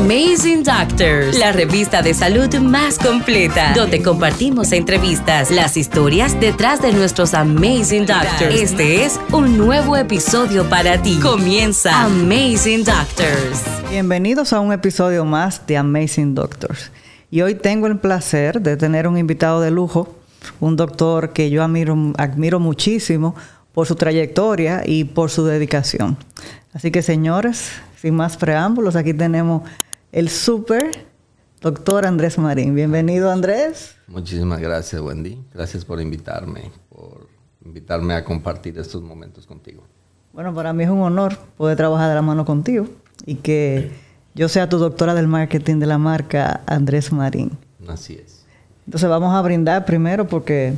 Amazing Doctors, la revista de salud más completa, donde compartimos entrevistas, las historias detrás de nuestros Amazing Doctors. Este es un nuevo episodio para ti. Comienza Amazing Doctors. Bienvenidos a un episodio más de Amazing Doctors. Y hoy tengo el placer de tener un invitado de lujo, un doctor que yo admiro, admiro muchísimo por su trayectoria y por su dedicación. Así que señores, sin más preámbulos, aquí tenemos el super doctor Andrés Marín. Bienvenido Andrés. Muchísimas gracias Wendy. Gracias por invitarme, por invitarme a compartir estos momentos contigo. Bueno, para mí es un honor poder trabajar de la mano contigo y que yo sea tu doctora del marketing de la marca Andrés Marín. Así es. Entonces vamos a brindar primero porque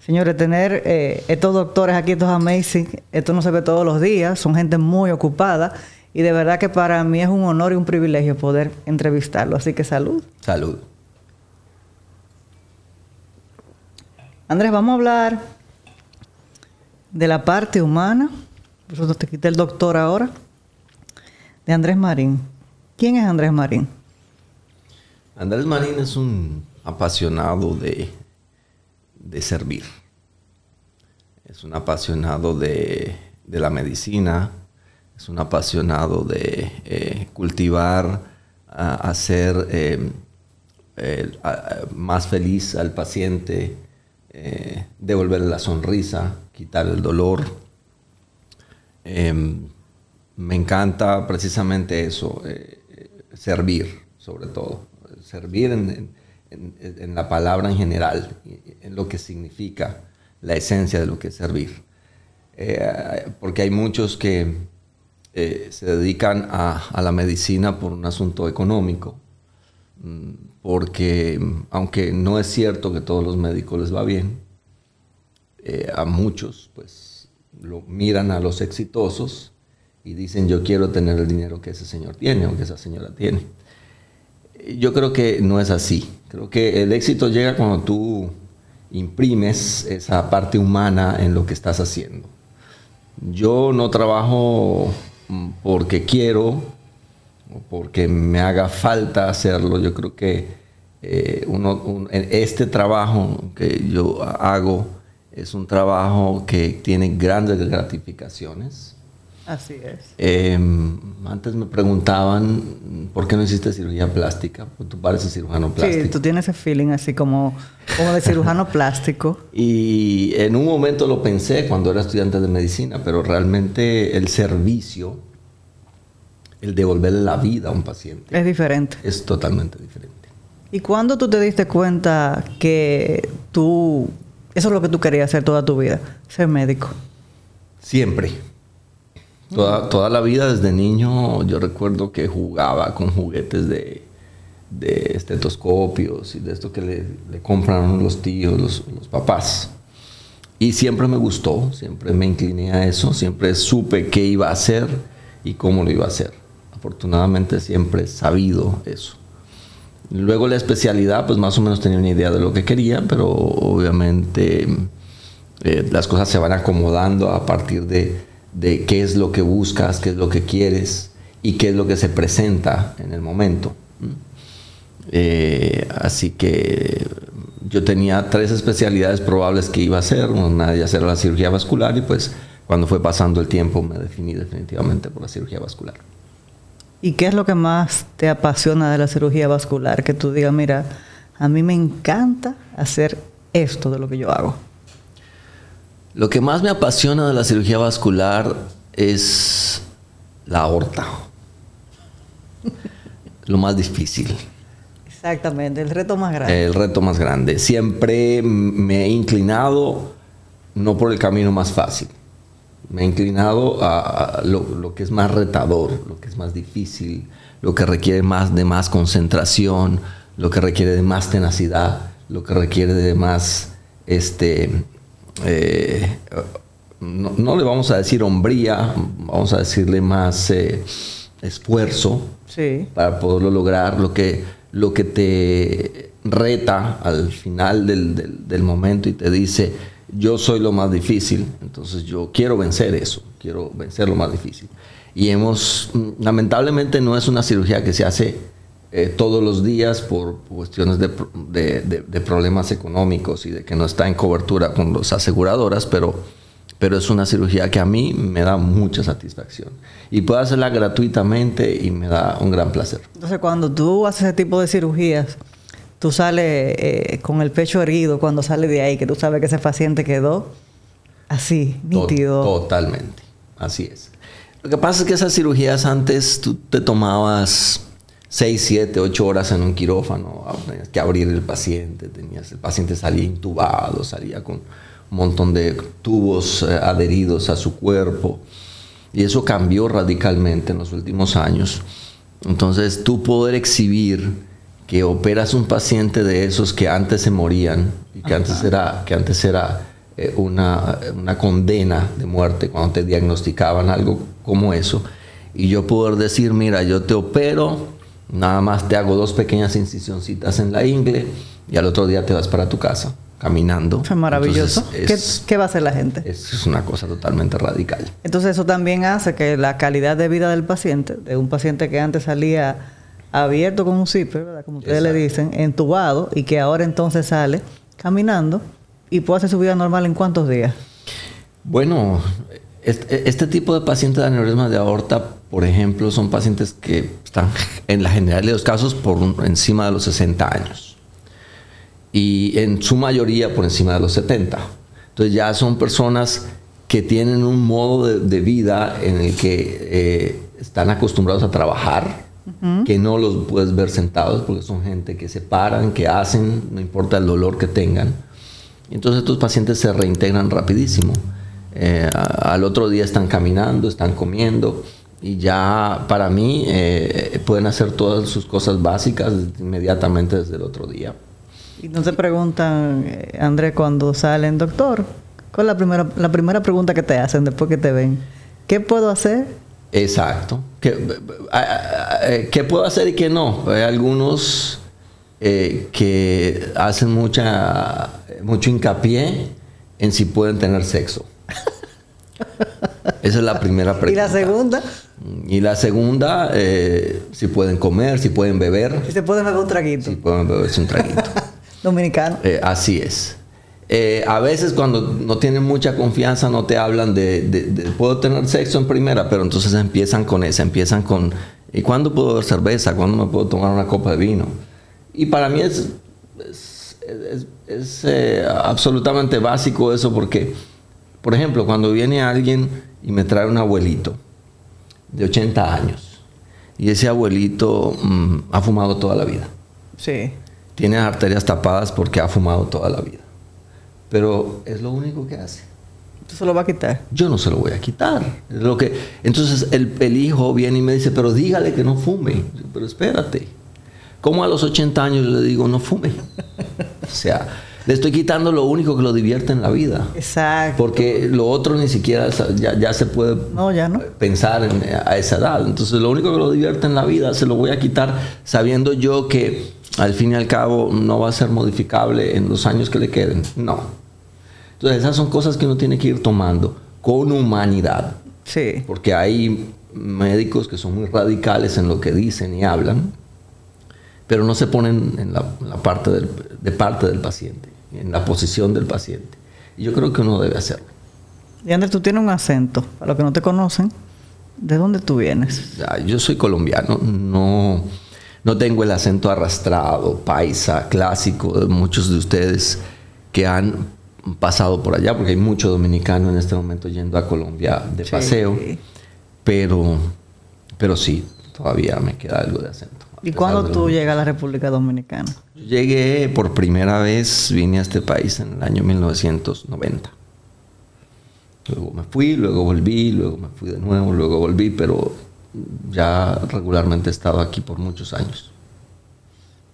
Señores, tener eh, estos doctores aquí, estos amazing, esto no se ve todos los días, son gente muy ocupada y de verdad que para mí es un honor y un privilegio poder entrevistarlo. Así que salud. Salud. Andrés, vamos a hablar de la parte humana. Por eso te quité el doctor ahora. De Andrés Marín. ¿Quién es Andrés Marín? Andrés Marín es un apasionado de, de servir es un apasionado de, la medicina, es un apasionado de eh, cultivar, hacer em, más feliz al paciente, eh, devolverle la sonrisa, quitar el dolor. Em, me encanta precisamente eso, eh, servir sobre todo, servir en, en, la palabra en general, en lo que significa la esencia de lo que es servir. Eh, porque hay muchos que eh, se dedican a, la medicina por un asunto económico, mm, porque aunque no es cierto que todos los médicos les va bien, eh, a muchos pues lo miran a los exitosos y dicen yo quiero tener el dinero que ese señor tiene o que esa señora tiene. Yo creo que no es así. Creo que el éxito llega cuando tú imprimes esa parte humana en lo que estás haciendo. Yo no trabajo porque quiero o porque me haga falta hacerlo. Yo creo que eh, este trabajo que yo hago es un trabajo que tiene grandes gratificaciones Así es. Em, antes me preguntaban por qué no hiciste cirugía plástica. Pues tú pareces cirujano plástico. Sí, tú tienes ese feeling así como, como de cirujano plástico. Y en un momento lo pensé cuando era estudiante de medicina, pero realmente el servicio, el devolverle la vida a un paciente. Es diferente. Es totalmente diferente. ¿Y cuándo tú te diste cuenta que tú, eso es lo que tú querías hacer toda tu vida, ser médico? Siempre Toda, la vida desde niño yo recuerdo que jugaba con juguetes de, estetoscopios y de esto que le, compran los tíos, los, papás. Y siempre me gustó, siempre me incliné a eso, siempre supe qué iba a hacer y cómo lo iba a hacer. Afortunadamente siempre he sabido eso. Luego la especialidad, pues más o menos tenía una idea de lo que quería, pero obviamente eh, las cosas se van acomodando a partir de, de qué es lo que buscas, qué es lo que quieres y qué es lo que se presenta en el momento. Eh, así que yo tenía tres especialidades probables que iba a hacer. Una de era la cirugía vascular y pues cuando fue pasando el tiempo me definí definitivamente por la cirugía vascular. ¿Y qué es lo que más te apasiona de la cirugía vascular? Que tú digas, mira, a mí me encanta hacer esto de lo que yo hago. Lo que más me apasiona de la cirugía vascular es la aorta. Lo más difícil. Exactamente, el reto más grande. El reto más grande. Siempre me he inclinado no por el camino más fácil. Me he inclinado a, lo, que es más retador, lo que es más difícil, lo que requiere más de más concentración, lo que requiere de más tenacidad, lo que requiere de más este, eh, no, le vamos a decir hombría, vamos a decirle más eh, esfuerzo para poderlo lograr, lo que, lo que te reta al final del, momento y te dice, yo soy lo más difícil, entonces yo quiero vencer eso, quiero vencer lo más difícil. Y hemos, lamentablemente no es una cirugía que se hace eh, todos los días por cuestiones de, de, problemas económicos y de que no está en cobertura con las aseguradoras, pero, pero es una cirugía que a mí me da mucha satisfacción. Y puedo hacerla gratuitamente y me da un gran placer. Entonces, cuando tú haces ese tipo de cirugías, tú sales eh, con el pecho herido cuando sales de ahí, que tú sabes que ese paciente quedó así, nítido. Totalmente, así es. Lo que pasa es que esas cirugías antes tú te tomabas 6, 7, 8 horas en un quirófano, ah, tenías que abrir el paciente, tenías, el paciente salía intubado, salía con un montón de tubos eh, adheridos a su cuerpo. Y eso cambió radicalmente en los últimos años. Entonces, tú poder exhibir que operas un paciente de esos que antes se morían y que antes era, que antes era eh, una, una, condena de muerte cuando te diagnosticaban algo como eso. Y yo poder decir, mira, yo te opero, Nada más te hago dos pequeñas incisioncitas en la ingle y al otro día te vas para tu casa caminando. Fue maravilloso. ¿Qué, va a hacer la gente? Es una cosa totalmente radical. Entonces eso también hace que la calidad de vida del paciente, de un paciente que antes salía abierto con un zipper, ¿verdad? como ustedes le dicen, entubado, y que ahora entonces sale caminando y puede hacer su vida normal en cuántos días. Bueno, este, este tipo de pacientes de aneurisma de aorta, por ejemplo, son pacientes que están en la generalidad de los casos por encima de los 60 años y en su mayoría por encima de los 70. Entonces ya son personas que tienen un modo de, vida en el que eh, están acostumbrados a trabajar, que no los puedes ver sentados porque son gente que se paran, que hacen, no importa el dolor que tengan. Entonces estos pacientes se reintegran rapidísimo. Eh, al otro día están caminando, están comiendo y ya para mí eh, pueden hacer todas sus cosas básicas inmediatamente desde el otro día. Y no se preguntan, eh, André, cuando salen, doctor, ¿cuál es la primera, la primera pregunta que te hacen después que te ven? ¿Qué puedo hacer? Exacto. ¿Qué, ¿qué puedo hacer y qué no? Hay algunos que hacen mucha, mucho hincapié en si pueden tener sexo. Esa es la primera pregunta. ¿Y la segunda? Y la segunda, eh, si pueden comer, si pueden beber. Si se pueden beber un traguito. Si pueden beberse un traguito. Dominicano. Eh, así es. Eh, a veces cuando no tienen mucha confianza no te hablan de, puedo tener sexo en primera, pero entonces empiezan con eso, empiezan con ¿y cuándo puedo beber cerveza? ¿Cuándo me puedo tomar una copa de vino? Y para mí es, es absolutamente básico eso porque por ejemplo, cuando viene alguien y me trae un abuelito de 80 años y ese abuelito mm, ha fumado toda la vida. Sí. Tiene arterias tapadas porque ha fumado toda la vida. Pero es lo único que hace. ¿Tú se lo va a quitar? Yo no se lo voy a quitar. lo que, entonces el, el hijo viene y me dice, pero dígale que no fume. Pero espérate. ¿Cómo a los 80 años le digo no fume? o sea, le estoy quitando lo único que lo divierte en la vida. Exacto. Porque lo otro ni siquiera ya, se puede pensar a esa edad. Entonces lo único que lo divierte en la vida se lo voy a quitar sabiendo yo que al fin y al cabo no va a ser modificable en los años que le queden. No. Entonces esas son cosas que uno tiene que ir tomando con humanidad. Sí. Porque hay médicos que son muy radicales en lo que dicen y hablan pero no se ponen en la, parte de parte del paciente, en la posición del paciente. Y yo creo que uno debe hacerlo. Y Andrés, tú tienes un acento, para los que no te conocen, ¿de dónde tú vienes? Yo soy colombiano, no, no tengo el acento arrastrado, paisa, clásico de muchos de ustedes que han pasado por allá, porque hay muchos dominicanos en este momento yendo a Colombia de paseo, pero, pero sí, todavía me queda algo de acento. ¿Y cuándo tú llegas a la República Dominicana? llegué por primera vez, vine a este país en el año 1990. Luego me fui, luego volví, luego me fui de nuevo, luego volví, pero ya regularmente he estado aquí por muchos años.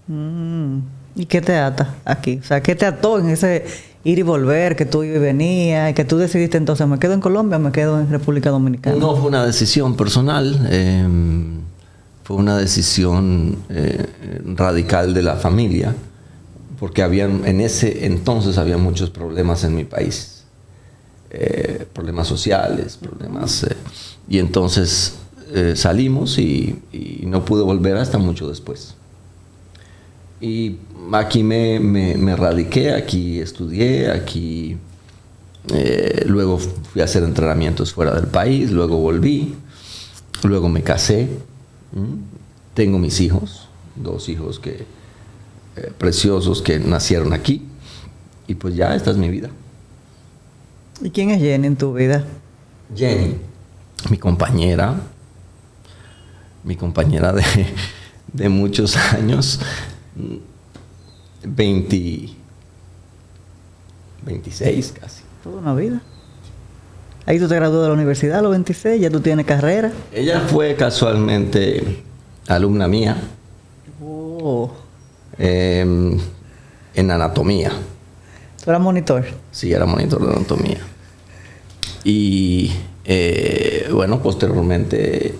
Mm. ¿Y qué te ata aquí? O sea, ¿qué te ató en ese ir y volver, que tú ibas y venías, y que tú decidiste entonces, ¿me quedo en Colombia o me quedo en República Dominicana? No, fue una decisión personal. Eh, fue una decisión eh, radical de la familia, porque habían, en ese entonces había muchos problemas en mi país, eh, problemas sociales, problemas... Eh, y entonces salimos y, no pude volver hasta mucho después. Y aquí me, me, radiqué, aquí estudié, aquí luego fui a hacer entrenamientos fuera del país, luego volví, luego me casé, tengo mis hijos, dos hijos que, eh, preciosos que nacieron aquí, y pues ya esta es mi vida. ¿Y quién es Jenny en tu vida? Jenny, mi compañera, mi compañera de, muchos años, 20, 26 casi. Toda una vida. Ahí tú te graduaste de la universidad a los 26, ya tú tienes carrera. Ella fue casualmente alumna mía. Oh. Em, en anatomía. ¿Tú eras monitor? Sí, era monitor de anatomía. Y eh, bueno, posteriormente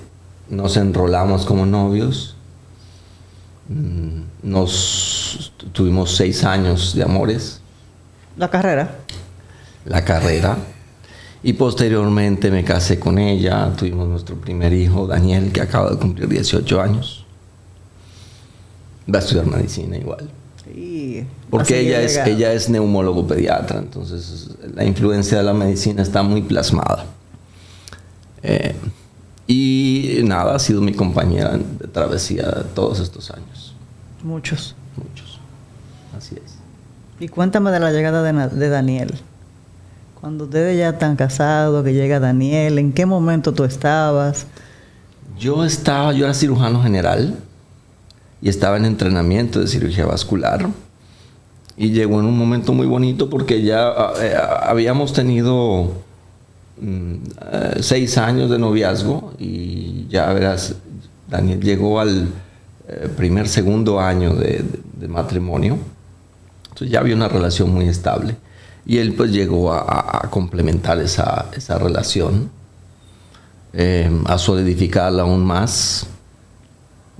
nos enrolamos como novios. Mm, nos tuvimos seis años de amores. ¿La carrera? La carrera. Y posteriormente me casé con ella. Tuvimos nuestro primer hijo, Daniel, que acaba de cumplir 18 años. Va a estudiar medicina igual. Porque ella es, ella es neumólogo pediatra, entonces la influencia de la medicina está muy plasmada. Eh, y nada, ha sido mi compañera de travesía todos estos años. Muchos. Muchos. Así es. Y cuéntame de la llegada de, Daniel. Cuando ustedes ya están casados, que llega Daniel, ¿en qué momento tú estabas? Yo estaba, yo era cirujano general y estaba en entrenamiento de cirugía vascular. Y llegó en un momento muy bonito porque ya ah, eh, habíamos tenido mm, eh, seis años de noviazgo y ya verás, Daniel llegó al eh, primer, segundo año de, matrimonio. Entonces ya había una relación muy estable. Y él pues llegó a, complementar esa, esa relación, a solidificarla aún más.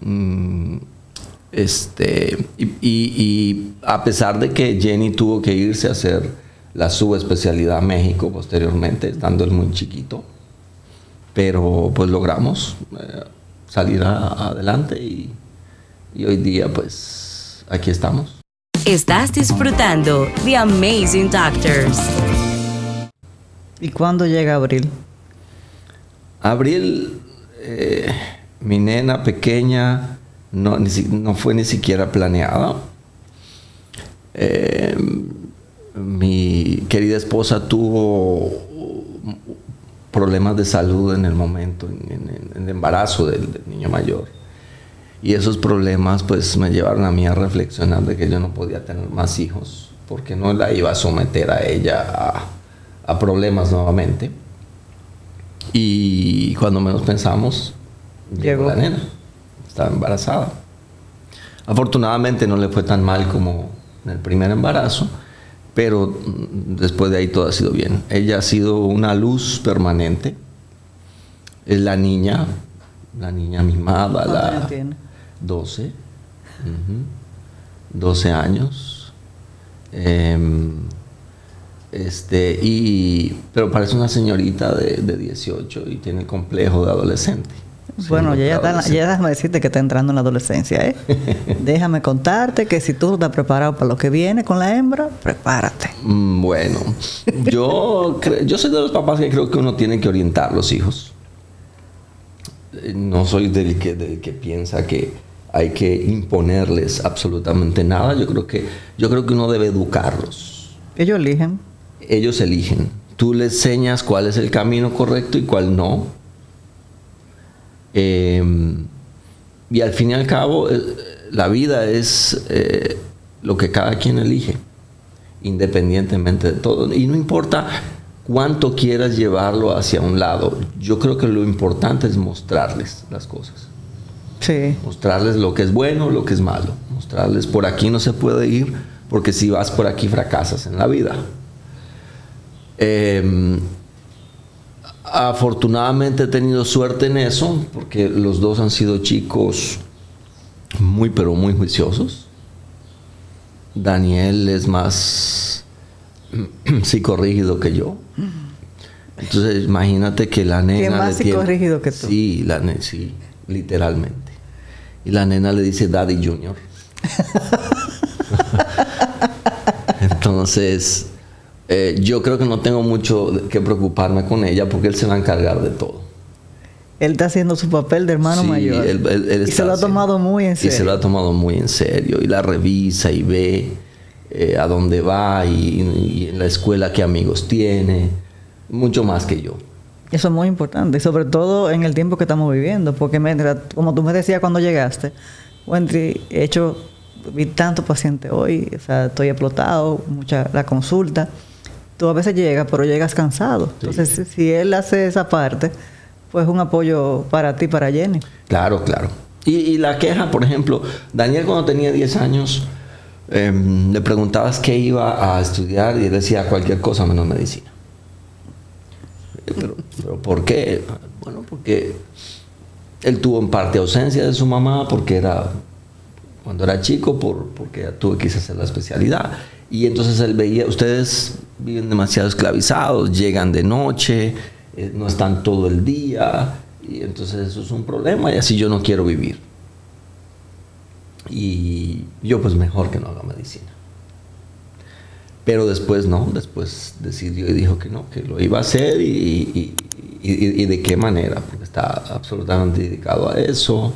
Mm, este, y, a pesar de que Jenny tuvo que irse a hacer la subespecialidad a México posteriormente, estando él muy chiquito, pero pues logramos eh, salir adelante y hoy día pues aquí estamos. Estás disfrutando The Amazing Doctors. ¿Y cuándo llega Abril? Abril, eh, mi nena pequeña, no, fue ni siquiera planeada. Eh, mi querida esposa tuvo problemas de salud en el momento, en, el embarazo del, niño mayor. Y esos problemas pues me llevaron a mí a reflexionar de que yo no podía tener más hijos, porque no la iba a someter a ella a, problemas nuevamente. Y cuando menos pensamos, llegó la nena estaba embarazada. Afortunadamente no le fue tan mal como en el primer embarazo, pero después de ahí todo ha sido bien. Ella ha sido una luz permanente. Es la niña, la niña mimada, la tiene? 12. 12 años. Em, este, y, pero parece una señorita de, de 18 y tiene el complejo de adolescente bueno, ya, está, ya déjame decirte que está entrando en la adolescencia, ¿eh? déjame contarte que si tú estás preparado para lo que viene con la hembra, prepárate. Mm, bueno, yo, yo soy de los papás que creo que uno tiene que orientar a los hijos. Eh, no soy del que, del que piensa que hay que imponerles absolutamente nada. Yo creo que, yo creo que uno debe educarlos. Ellos eligen. Ellos eligen. Tú les enseñas cuál es el camino correcto y cuál no Em, y al fin y al cabo, eh, la vida es eh, lo que cada quien elige, independientemente de todo. Y no importa cuánto quieras llevarlo hacia un lado, yo creo que lo importante es mostrarles las cosas. Sí. Mostrarles lo que es bueno, lo que es malo. Mostrarles por aquí no se puede ir, porque si vas por aquí fracasas en la vida. Eh, Afortunadamente he tenido suerte en eso, porque los dos han sido chicos muy, pero muy juiciosos. Daniel es más psicorrígido que yo. Entonces, imagínate que la nena. Que más le tiene- psicorrígido que tú. Sí, la ne- sí, literalmente. Y la nena le dice Daddy Junior. Entonces, eh, yo creo que no tengo mucho que preocuparme con ella porque él se va a encargar de todo. Él está haciendo su papel de hermano Sí, mayor. él- él- él y se lo ha haciendo- tomado muy en Y serio. se lo ha tomado muy en serio. Y la revisa y ve eh, a dónde va y, y en la escuela qué amigos tiene. Mucho más que yo. Eso es muy importante, y sobre todo en el tiempo que estamos viviendo, porque mira, como tú me decías cuando llegaste, Wendy, he hecho, vi tantos pacientes hoy, o sea, estoy explotado, mucha la consulta. Tú a veces llegas, pero llegas cansado. Entonces, si- si él hace esa parte, pues un apoyo para ti, para Jenny. Claro, claro. Y, y la queja, por ejemplo, Daniel cuando tenía 10 años, em, le preguntabas qué iba a estudiar y él decía cualquier cosa menos medicina. Pero, pero ¿por qué? Bueno, porque él tuvo en parte ausencia de su mamá porque era cuando era chico por, porque ya tuve que hacer la especialidad. Y entonces él veía ustedes viven demasiado esclavizados llegan de noche eh, no están todo el día y entonces eso es un problema y así yo no quiero vivir. Y yo pues mejor que no haga medicina pero después no, después decidió y dijo que no, que lo iba a hacer y, y- y- y de qué manera, porque está absolutamente dedicado a eso,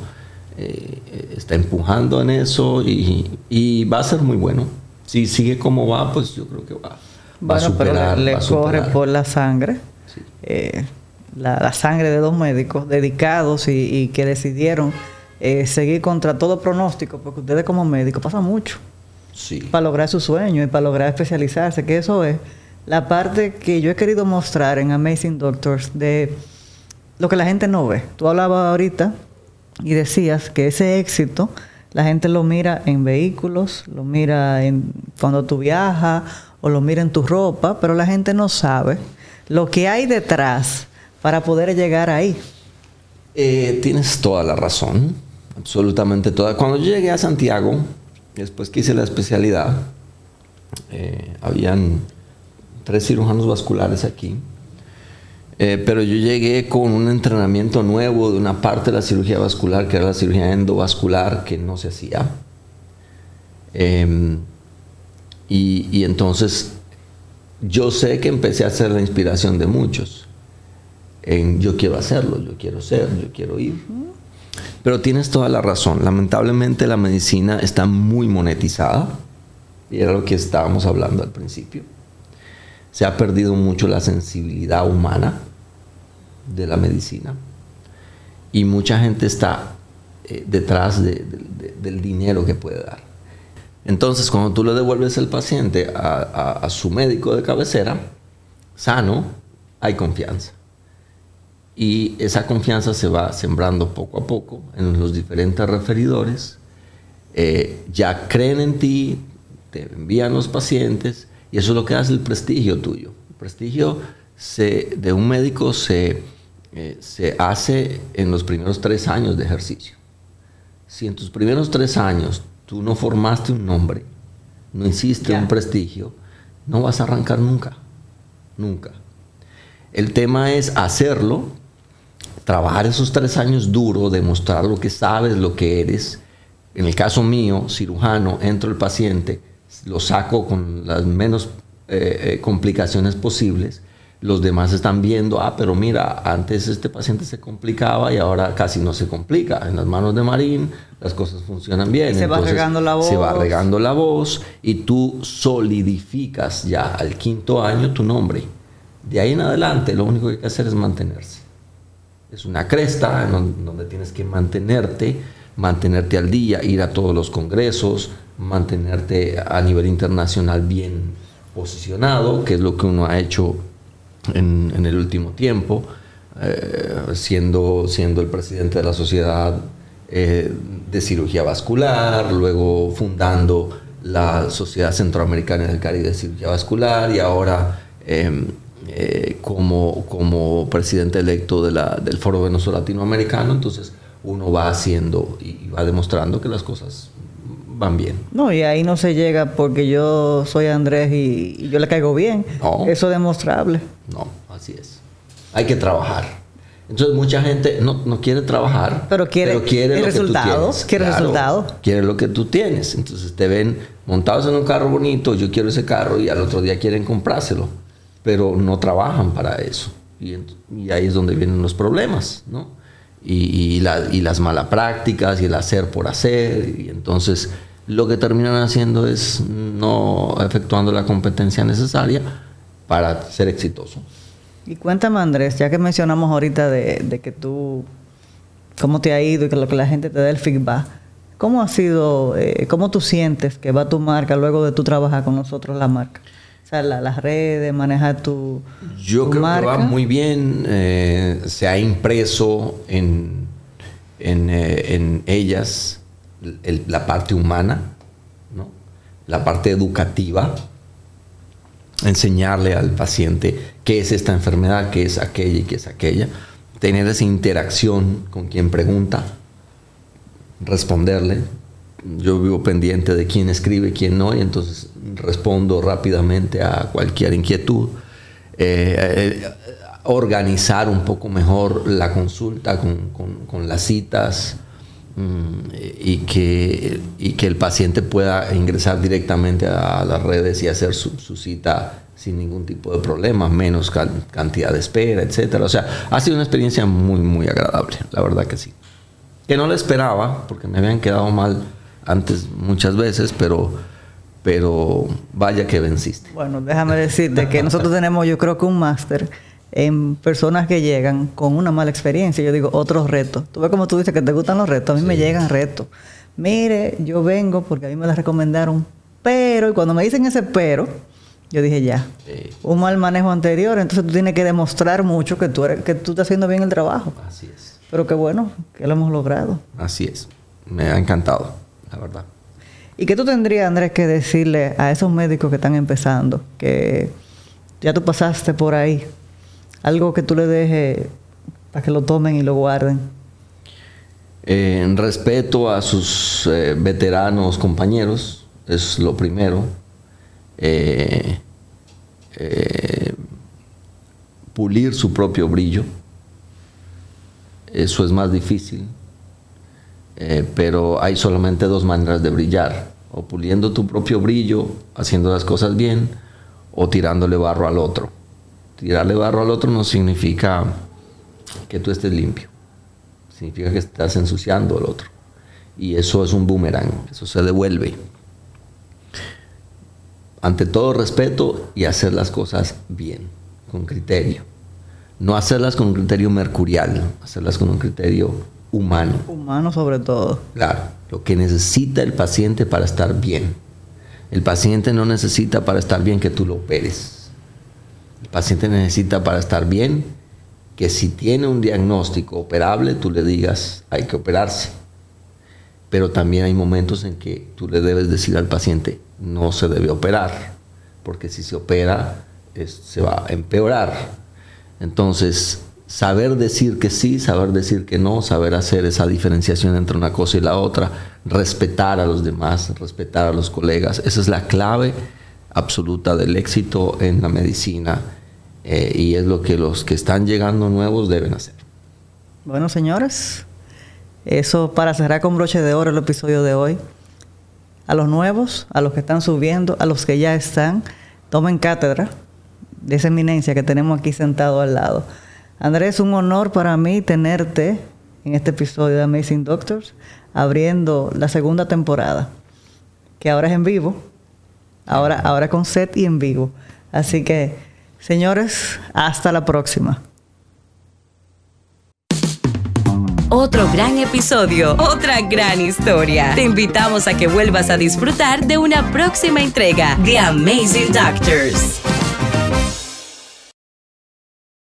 eh, está empujando en eso y, y va a ser muy bueno. Si sigue como va, pues yo creo que va, va a Bueno, superar. pero le, va a le corre por la sangre, Sí. eh, la, la sangre de dos médicos dedicados y, y que decidieron eh, seguir contra todo pronóstico, porque ustedes como médicos pasa mucho Sí. para lograr su sueño y para lograr especializarse, que eso es la parte que yo he querido mostrar en Amazing Doctors de lo que la gente no ve. Tú hablabas ahorita y decías que ese éxito la gente lo mira en vehículos, lo mira en cuando tú viajas o lo mira en tu ropa, pero la gente no sabe lo que hay detrás para poder llegar ahí. Eh, tienes toda la razón, absolutamente toda. Cuando yo llegué a Santiago, después que hice la especialidad, eh, habían tres cirujanos vasculares aquí, Eh, pero yo llegué con un entrenamiento nuevo de una parte de la cirugía vascular, que era la cirugía endovascular, que no se hacía. Em, y, y entonces yo sé que empecé a ser la inspiración de muchos en yo quiero hacerlo, yo quiero ser, yo quiero ir. Pero tienes toda la razón. Lamentablemente la medicina está muy monetizada. Y era lo que estábamos hablando al principio. Se ha perdido mucho la sensibilidad humana de la medicina. Y mucha gente está eh, detrás de- de- de- del dinero que puede dar. Entonces, cuando tú le devuelves el paciente a su médico de cabecera, sano, hay confianza. Y esa confianza se va sembrando poco a poco en los diferentes referidores. Eh, ya creen en ti, te envían los pacientes y eso es lo que hace el prestigio tuyo. El prestigio se- de un médico se, eh, se hace en los primeros tres años de ejercicio. Si en tus primeros tres años tú no formaste un nombre, no hiciste un prestigio, no vas a arrancar nunca. Nunca. El tema es hacerlo, trabajar esos tres años duro, demostrar lo que sabes, lo que eres. En el caso mío, cirujano, entro el paciente, lo saco con las menos eh, eh, complicaciones posibles. Los demás están viendo, ah, pero mira, antes este paciente se complicaba y ahora casi no se complica. En las manos de Marín las cosas funcionan bien. Y se va regando la Se va voz. regando la voz y tú solidificas ya al quinto año tu nombre. De ahí en adelante lo único que hay que hacer es mantenerse. Es una cresta en don- donde tienes que mantenerte, mantenerte al día, ir a todos los congresos, mantenerte a nivel internacional bien posicionado, que es lo que uno ha hecho en, el último tiempo, eh, siendo, siendo el presidente de la Sociedad eh, de Cirugía Vascular, luego fundando la Sociedad Centroamericana del Caribe de Cirugía Vascular y ahora eh, eh, como, como presidente electo de la- del Foro Venoso Latinoamericano, entonces uno va haciendo y va demostrando que las cosas van bien. No, y ahí no se llega porque yo soy Andrés y, y yo le caigo bien. No. Eso es demostrable. No, así es. hay que trabajar. Entonces mucha gente no, no quiere trabajar, pero quiere, el lo resultado, que tú quiere resultado. Quiere lo que tú tienes. Entonces te ven montados en un carro bonito, yo quiero ese carro y al otro día quieren comprárselo, pero no trabajan para eso. Y, ahí es donde vienen los problemas, ¿no? Y, y, la, y las malas prácticas y el hacer por hacer. Y entonces lo que terminan haciendo es no efectuando la competencia necesaria para ser exitoso. Y cuéntame, Andrés, ya que mencionamos ahorita de, que tú, cómo te ha ido y que lo que la gente te da el feedback, ¿cómo ha sido, eh, cómo tú sientes que va tu marca luego de tú trabajar con nosotros la marca? Sea, las redes, manejar tu. Yo creo que va muy bien. Eh, se ha impreso en, en, eh, ellas la parte humana, ¿no? la parte educativa enseñarle al paciente qué es esta enfermedad, qué es aquella y qué es aquella, tener esa interacción con quien pregunta, responderle. Yo vivo pendiente de quién escribe, quién no, y entonces respondo rápidamente a cualquier inquietud. Eh, eh, organizar un poco mejor la consulta con, las citas mm, y, que, y que el paciente pueda ingresar directamente a las redes y hacer su, su cita sin ningún tipo de problema, menos cantidad de espera, etcétera. O sea, ha sido una experiencia muy, muy agradable, la verdad que sí. Que no la esperaba, porque me habían quedado mal antes muchas veces, pero, pero vaya que venciste. Bueno, déjame decirte que nosotros tenemos, yo creo que un máster en personas que llegan con una mala experiencia. Yo digo, otros retos. Tú ves como tú dices que te gustan los retos, a mí me llegan retos. Mire, yo vengo porque a mí me la recomendaron, pero, y cuando me dicen ese pero, yo dije ya. Un mal manejo anterior, entonces tú tienes que demostrar mucho que tú, eres, que tú estás haciendo bien el trabajo. Así es. Pero qué bueno que lo hemos logrado. Así es. Me ha encantado, la verdad. ¿Y qué tú tendrías, Andrés, que decirle a esos médicos que están empezando? Que ya tú pasaste por ahí. Algo que tú le dejes para que lo tomen y lo guarden. en respeto a sus eh, veteranos compañeros, es lo primero eh, eh, pulir su propio brillo. Eso es más difícil, eh, pero hay solamente dos maneras de brillar, o puliendo tu propio brillo, haciendo las cosas bien, o tirándole barro al otro. Tirarle barro al otro no significa que tú estés limpio, significa que estás ensuciando al otro. Y eso es un boomerang, eso se devuelve ante todo respeto y hacer las cosas bien, con criterio. No hacerlas con un criterio mercurial, hacerlas con un criterio humano. Humano sobre todo. Claro, lo que necesita el paciente para estar bien. El paciente no necesita para estar bien que tú lo operes. El paciente necesita para estar bien que si tiene un diagnóstico operable, tú le digas, hay que operarse. Pero también hay momentos en que tú le debes decir al paciente, no se debe operar, porque si se opera se va a empeorar. Entonces, saber decir que sí, saber decir que no, saber hacer esa diferenciación entre una cosa y la otra, respetar a los demás, respetar a los colegas, esa es la clave absoluta del éxito en la medicina eh, y es lo que los que están llegando nuevos deben hacer. Bueno, señores, eso para cerrar con broche de oro el episodio de hoy a los nuevos, a los que están subiendo, a los que ya están, tomen cátedra de esa eminencia que tenemos aquí sentado al lado. Andrés, un honor para mí tenerte en este episodio de Amazing Doctors, abriendo la segunda temporada, que ahora es en vivo, ahora, ahora con set y en vivo. Así que, señores, hasta la próxima. Otro gran episodio, otra gran historia. Te invitamos a que vuelvas a disfrutar de una próxima entrega de Amazing Doctors.